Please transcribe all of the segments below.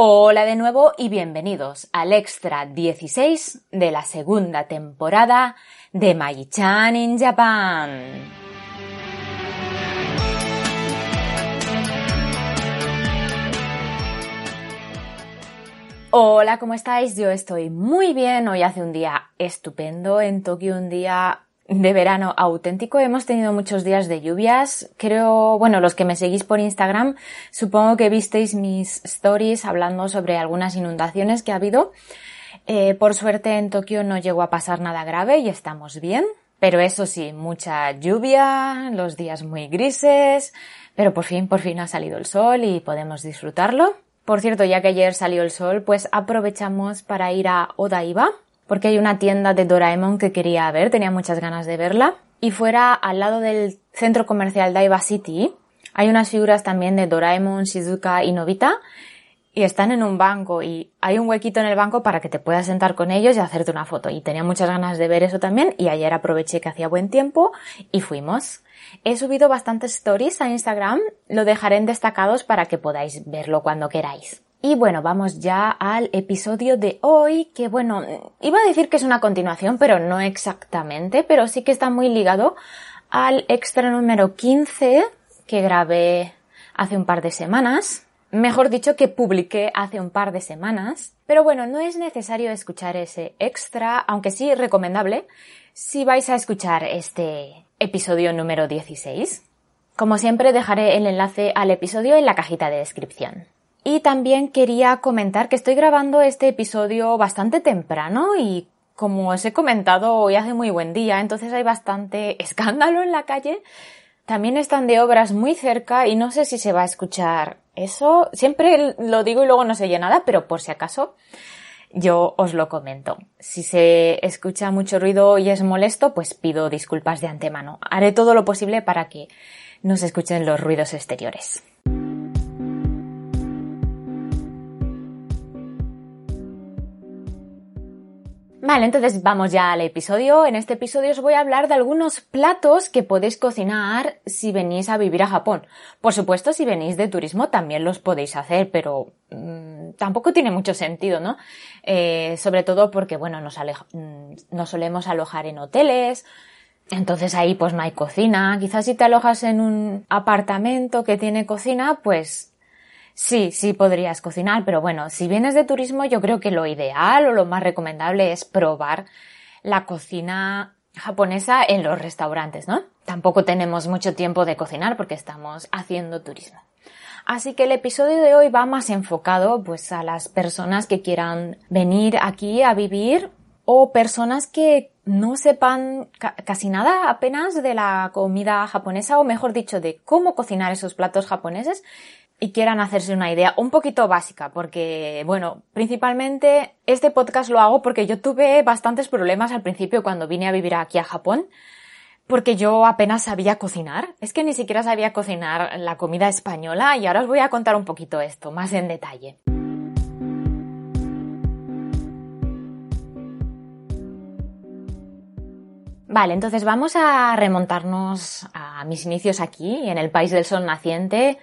Hola de nuevo y bienvenidos al extra 16 de la segunda temporada de Mai-chan in Japan. Hola, ¿cómo estáis? Yo estoy muy bien. Hoy hace un día estupendo en Tokio, un día de verano auténtico. Hemos tenido muchos días de lluvias. Creo, bueno, los que me seguís por Instagram, supongo que visteis mis stories hablando sobre algunas inundaciones que ha habido. Eh, por suerte en Tokio no llegó a pasar nada grave y estamos bien. Pero eso sí, mucha lluvia, los días muy grises, pero por fin, por fin ha salido el sol y podemos disfrutarlo. Por cierto, ya que ayer salió el sol, pues aprovechamos para ir a Odaiba, porque hay una tienda de Doraemon que quería ver, tenía muchas ganas de verla. Y fuera, al lado del centro comercial Daiba City, hay unas figuras también de Doraemon, Shizuka y Nobita, y están en un banco y hay un huequito en el banco para que te puedas sentar con ellos y hacerte una foto. Y tenía muchas ganas de ver eso también y ayer aproveché que hacía buen tiempo y fuimos. He subido bastantes stories a Instagram, lo dejaré en destacados para que podáis verlo cuando queráis. Y bueno, vamos ya al episodio de hoy, que bueno, iba a decir que es una continuación, pero no exactamente, pero sí que está muy ligado al extra número 15 que grabé hace un par de semanas. Mejor dicho, que publiqué hace un par de semanas. Pero bueno, no es necesario escuchar ese extra, aunque sí recomendable, si vais a escuchar este episodio número 16. Como siempre, dejaré el enlace al episodio en la cajita de descripción. Y también quería comentar que estoy grabando este episodio bastante temprano y como os he comentado, hoy hace muy buen día, entonces hay bastante escándalo en la calle. También están de obras muy cerca y no sé si se va a escuchar eso. Siempre lo digo y luego no se oye nada, pero por si acaso yo os lo comento. Si se escucha mucho ruido y es molesto, pues pido disculpas de antemano. Haré todo lo posible para que no se escuchen los ruidos exteriores. Vale, entonces vamos ya al episodio. En este episodio os voy a hablar de algunos platos que podéis cocinar si venís a vivir a Japón. Por supuesto, si venís de turismo también los podéis hacer, pero mmm, tampoco tiene mucho sentido, ¿no? Eh, sobre todo porque, bueno, nos, mmm, nos solemos alojar en hoteles, entonces ahí pues no hay cocina. Quizás si te alojas en un apartamento que tiene cocina, pues Sí, sí podrías cocinar, pero bueno, si vienes de turismo yo creo que lo ideal o lo más recomendable es probar la cocina japonesa en los restaurantes, ¿no? Tampoco tenemos mucho tiempo de cocinar porque estamos haciendo turismo. Así que el episodio de hoy va más enfocado pues a las personas que quieran venir aquí a vivir o personas que no sepan ca casi nada apenas de la comida japonesa o mejor dicho de cómo cocinar esos platos japoneses y quieran hacerse una idea un poquito básica, porque, bueno, principalmente este podcast lo hago porque yo tuve bastantes problemas al principio cuando vine a vivir aquí a Japón, porque yo apenas sabía cocinar. Es que ni siquiera sabía cocinar la comida española y ahora os voy a contar un poquito esto, más en detalle. Vale, entonces vamos a remontarnos a mis inicios aquí, en el país del sol naciente,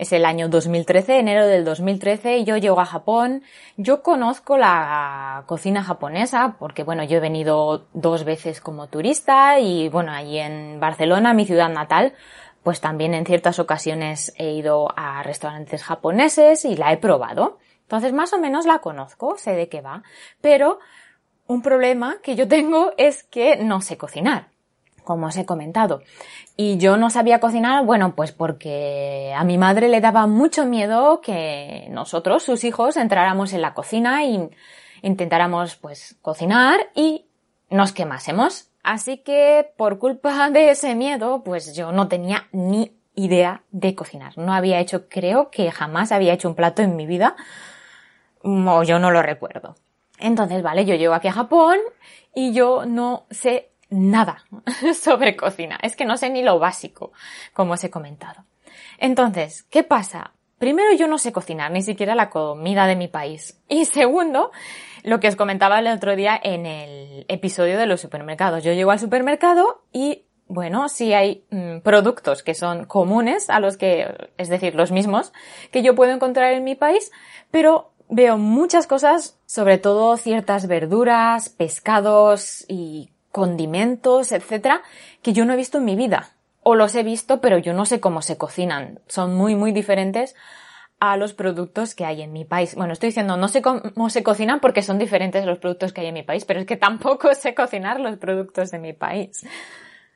es el año 2013, enero del 2013, yo llego a Japón. Yo conozco la cocina japonesa porque, bueno, yo he venido dos veces como turista y, bueno, allí en Barcelona, mi ciudad natal, pues también en ciertas ocasiones he ido a restaurantes japoneses y la he probado. Entonces, más o menos la conozco, sé de qué va. Pero un problema que yo tengo es que no sé cocinar como os he comentado. Y yo no sabía cocinar, bueno, pues porque a mi madre le daba mucho miedo que nosotros, sus hijos, entráramos en la cocina e intentáramos pues cocinar y nos quemásemos. Así que por culpa de ese miedo, pues yo no tenía ni idea de cocinar. No había hecho, creo que jamás había hecho un plato en mi vida. o yo no lo recuerdo. Entonces, vale, yo llego aquí a Japón y yo no sé nada sobre cocina. Es que no sé ni lo básico, como os he comentado. Entonces, ¿qué pasa? Primero, yo no sé cocinar, ni siquiera la comida de mi país. Y segundo, lo que os comentaba el otro día en el episodio de los supermercados. Yo llego al supermercado y, bueno, sí hay mm, productos que son comunes a los que, es decir, los mismos, que yo puedo encontrar en mi país, pero veo muchas cosas, sobre todo ciertas verduras, pescados y condimentos, etcétera, que yo no he visto en mi vida o los he visto, pero yo no sé cómo se cocinan. Son muy, muy diferentes a los productos que hay en mi país. Bueno, estoy diciendo, no sé cómo se cocinan porque son diferentes los productos que hay en mi país, pero es que tampoco sé cocinar los productos de mi país.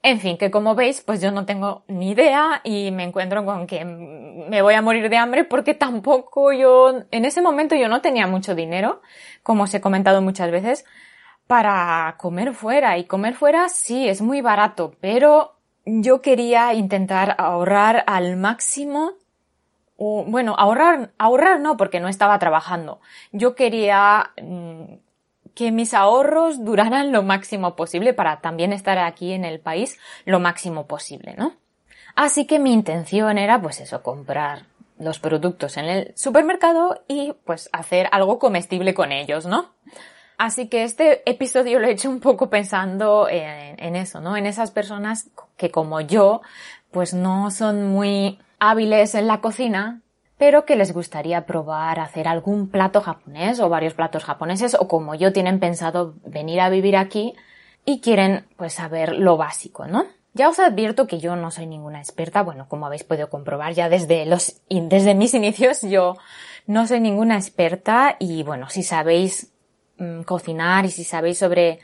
En fin, que como veis, pues yo no tengo ni idea y me encuentro con que me voy a morir de hambre porque tampoco yo, en ese momento yo no tenía mucho dinero, como os he comentado muchas veces, para comer fuera. Y comer fuera sí, es muy barato, pero yo quería intentar ahorrar al máximo bueno, ahorrar, ahorrar no, porque no estaba trabajando. Yo quería mm, que mis ahorros duraran lo máximo posible para también estar aquí en el país lo máximo posible, ¿no? Así que mi intención era, pues eso, comprar los productos en el supermercado y pues hacer algo comestible con ellos, ¿no? Así que este episodio lo he hecho un poco pensando en, eso, ¿no? En esas personas que como yo, pues no son muy hábiles en la cocina, pero que les gustaría probar hacer algún plato japonés o varios platos japoneses o como yo tienen pensado venir a vivir aquí y quieren pues saber lo básico, ¿no? Ya os advierto que yo no soy ninguna experta, bueno, como habéis podido comprobar ya desde los, desde mis inicios yo no soy ninguna experta y bueno, si sabéis Mm, cocinar y si sabéis sobre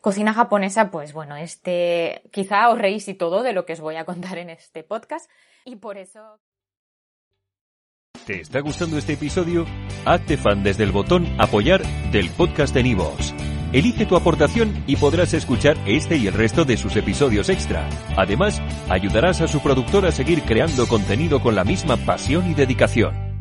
cocina japonesa, pues bueno, este quizá os reís y todo de lo que os voy a contar en este podcast y por eso... ¿Te está gustando este episodio? Hazte fan desde el botón apoyar del podcast de Nivos. Elige tu aportación y podrás escuchar este y el resto de sus episodios extra. Además, ayudarás a su productor a seguir creando contenido con la misma pasión y dedicación.